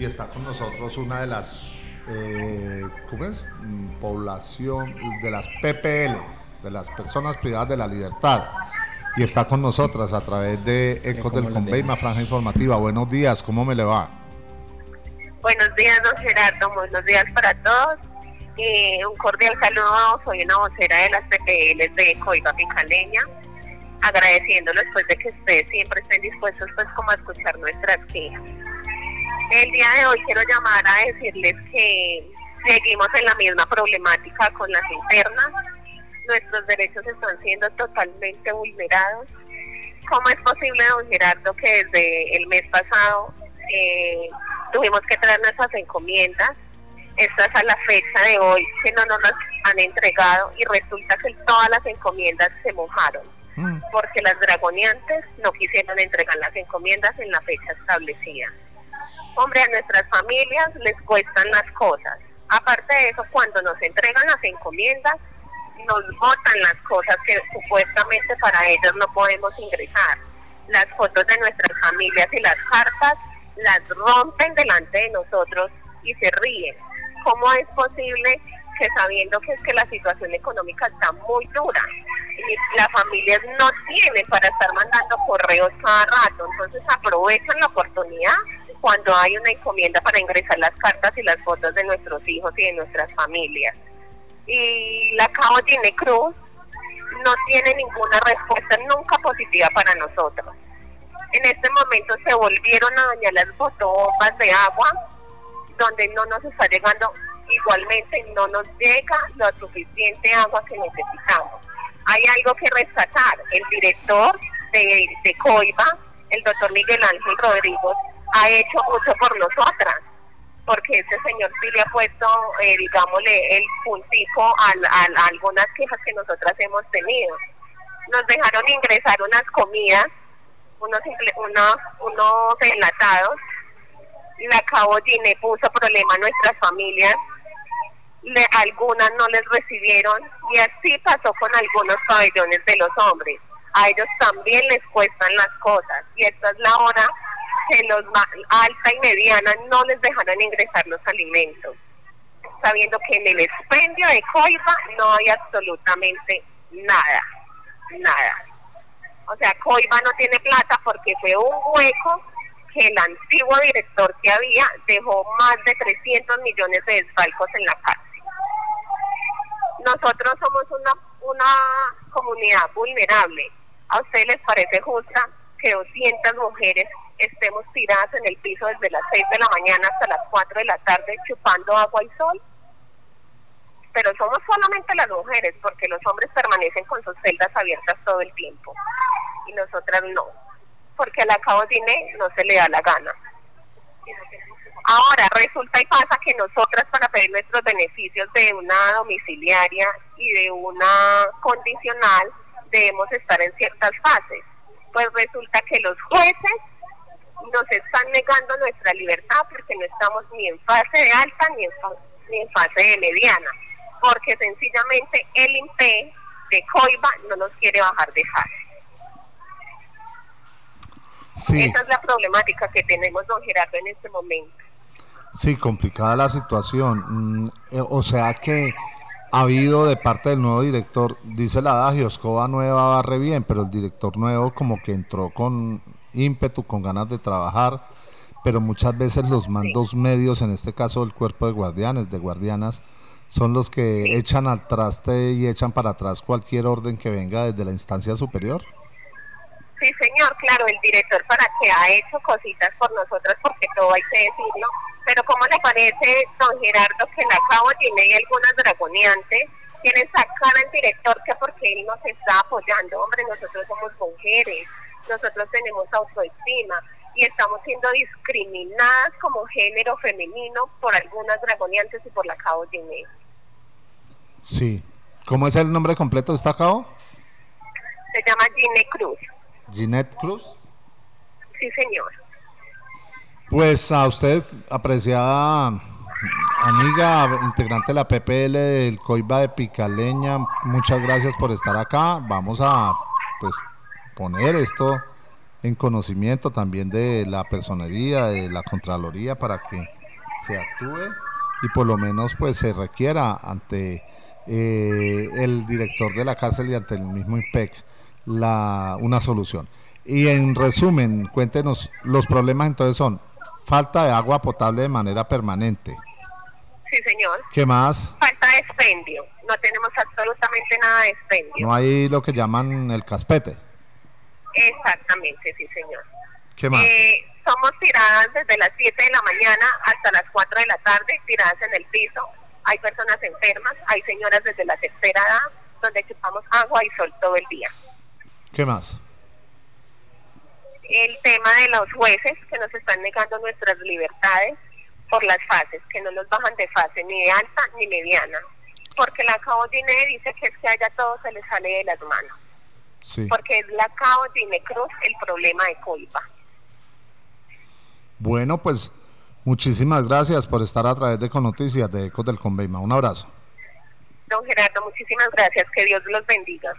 y está con nosotros una de las, eh, ¿cómo es? Mm, población de las PPL, de las personas privadas de la libertad. Y está con nosotras a través de Ecos del Conveima, Franja Informativa. Buenos días, ¿cómo me le va? Buenos días, don Gerardo. Buenos días para todos. Eh, un cordial saludo. Soy una vocera de las PPL de Coiba Picaleña. Agradeciéndoles pues de que ustedes siempre estén dispuestos pues como a escuchar nuestras quejas. El día de hoy quiero llamar a decirles que seguimos en la misma problemática con las internas. Nuestros derechos están siendo totalmente vulnerados. ¿Cómo es posible, don Gerardo, que desde el mes pasado eh, tuvimos que traer nuestras encomiendas? Estas a la fecha de hoy que no nos las han entregado y resulta que todas las encomiendas se mojaron mm. porque las dragoniantes no quisieron entregar las encomiendas en la fecha establecida hombre, a nuestras familias les cuestan las cosas. Aparte de eso, cuando nos entregan las encomiendas, nos botan las cosas que supuestamente para ellos no podemos ingresar. Las fotos de nuestras familias y las cartas las rompen delante de nosotros y se ríen. ¿Cómo es posible que sabiendo que es que la situación económica está muy dura y las familias no tienen para estar mandando correos cada rato, entonces aprovechan la oportunidad cuando hay una encomienda para ingresar las cartas y las fotos de nuestros hijos y de nuestras familias. Y la Cabo Gine Cruz no tiene ninguna respuesta nunca positiva para nosotros. En este momento se volvieron a dañar las bombas de agua, donde no nos está llegando igualmente, no nos llega la suficiente agua que necesitamos. Hay algo que rescatar. El director de, de COIBA, el doctor Miguel Ángel Rodríguez, ha hecho mucho por nosotras, porque ese señor sí le ha puesto, eh, digámosle, el puntico a, algunas quejas que nosotras hemos tenido. Nos dejaron ingresar unas comidas, unos, unos, unos enlatados, la Cabo Gine puso problema a nuestras familias, le, algunas no les recibieron y así pasó con algunos pabellones de los hombres. A ellos también les cuestan las cosas y esta es la hora que los alta y mediana no les dejaron ingresar los alimentos, sabiendo que en el expendio de Coiba no hay absolutamente nada, nada. O sea, Coiba no tiene plata porque fue un hueco que el antiguo director que había dejó más de 300 millones de desfalcos en la cárcel. Nosotros somos una, una comunidad vulnerable. ¿A ustedes les parece justa que 200 mujeres estemos tiradas en el piso desde las 6 de la mañana hasta las 4 de la tarde chupando agua y sol. Pero somos solamente las mujeres, porque los hombres permanecen con sus celdas abiertas todo el tiempo. Y nosotras no, porque a la cabo no se le da la gana. Ahora resulta y pasa que nosotras para pedir nuestros beneficios de una domiciliaria y de una condicional debemos estar en ciertas fases. Pues resulta que los jueces nos están negando nuestra libertad porque no estamos ni en fase de alta ni en, ni en fase de mediana, porque sencillamente el INPE de COIBA no nos quiere bajar de fase. Esa es la problemática que tenemos, don Gerardo, en este momento. Sí, complicada la situación. Mm, eh, o sea que ha habido de parte del nuevo director, dice la adagio, Escoba nueva barre bien, pero el director nuevo como que entró con ímpetu, con ganas de trabajar, pero muchas veces los mandos medios, en este caso el cuerpo de guardianes, de guardianas, son los que echan al traste y echan para atrás cualquier orden que venga desde la instancia superior. Sí, señor, claro, el director para que ha hecho cositas por nosotros, porque todo hay que decirlo, pero ¿cómo le parece, don Gerardo, que la Cabo tiene algunas dragoniantes quieren sacar al director que porque él nos está apoyando? Hombre, nosotros somos mujeres, nosotros tenemos autoestima y estamos siendo discriminadas como género femenino por algunas dragoniantes y por la Cabo Ginés. Sí. ¿Cómo es el nombre completo de esta Cabo? Se llama Ginette Cruz. ¿Ginette Cruz? Sí, señor. Pues a usted, apreciada amiga, integrante de la PPL del COIBA de Picaleña, muchas gracias por estar acá. Vamos a pues poner esto en conocimiento también de la personería, de la Contraloría, para que se actúe y por lo menos pues se requiera ante eh, el director de la cárcel y ante el mismo IPEC la, una solución. Y en resumen, cuéntenos, los problemas entonces son falta de agua potable de manera permanente. Sí, señor. ¿Qué más? Falta de expendio. No tenemos absolutamente nada de expendio. No hay lo que llaman el caspete. Exactamente, sí, señor. ¿Qué más? Eh, somos tiradas desde las 7 de la mañana hasta las 4 de la tarde, tiradas en el piso. Hay personas enfermas, hay señoras desde la tercera edad, donde chupamos agua y sol todo el día. ¿Qué más? El tema de los jueces que nos están negando nuestras libertades por las fases, que no nos bajan de fase ni de alta ni mediana. Porque la Cabo Gine dice que es que allá todo se le sale de las manos. Sí. Porque es la Cabo Gine Cruz el problema de Coipa. Bueno, pues muchísimas gracias por estar a través de Conoticias de Ecos del Conveima. Un abrazo. Don Gerardo, muchísimas gracias. Que Dios los bendiga.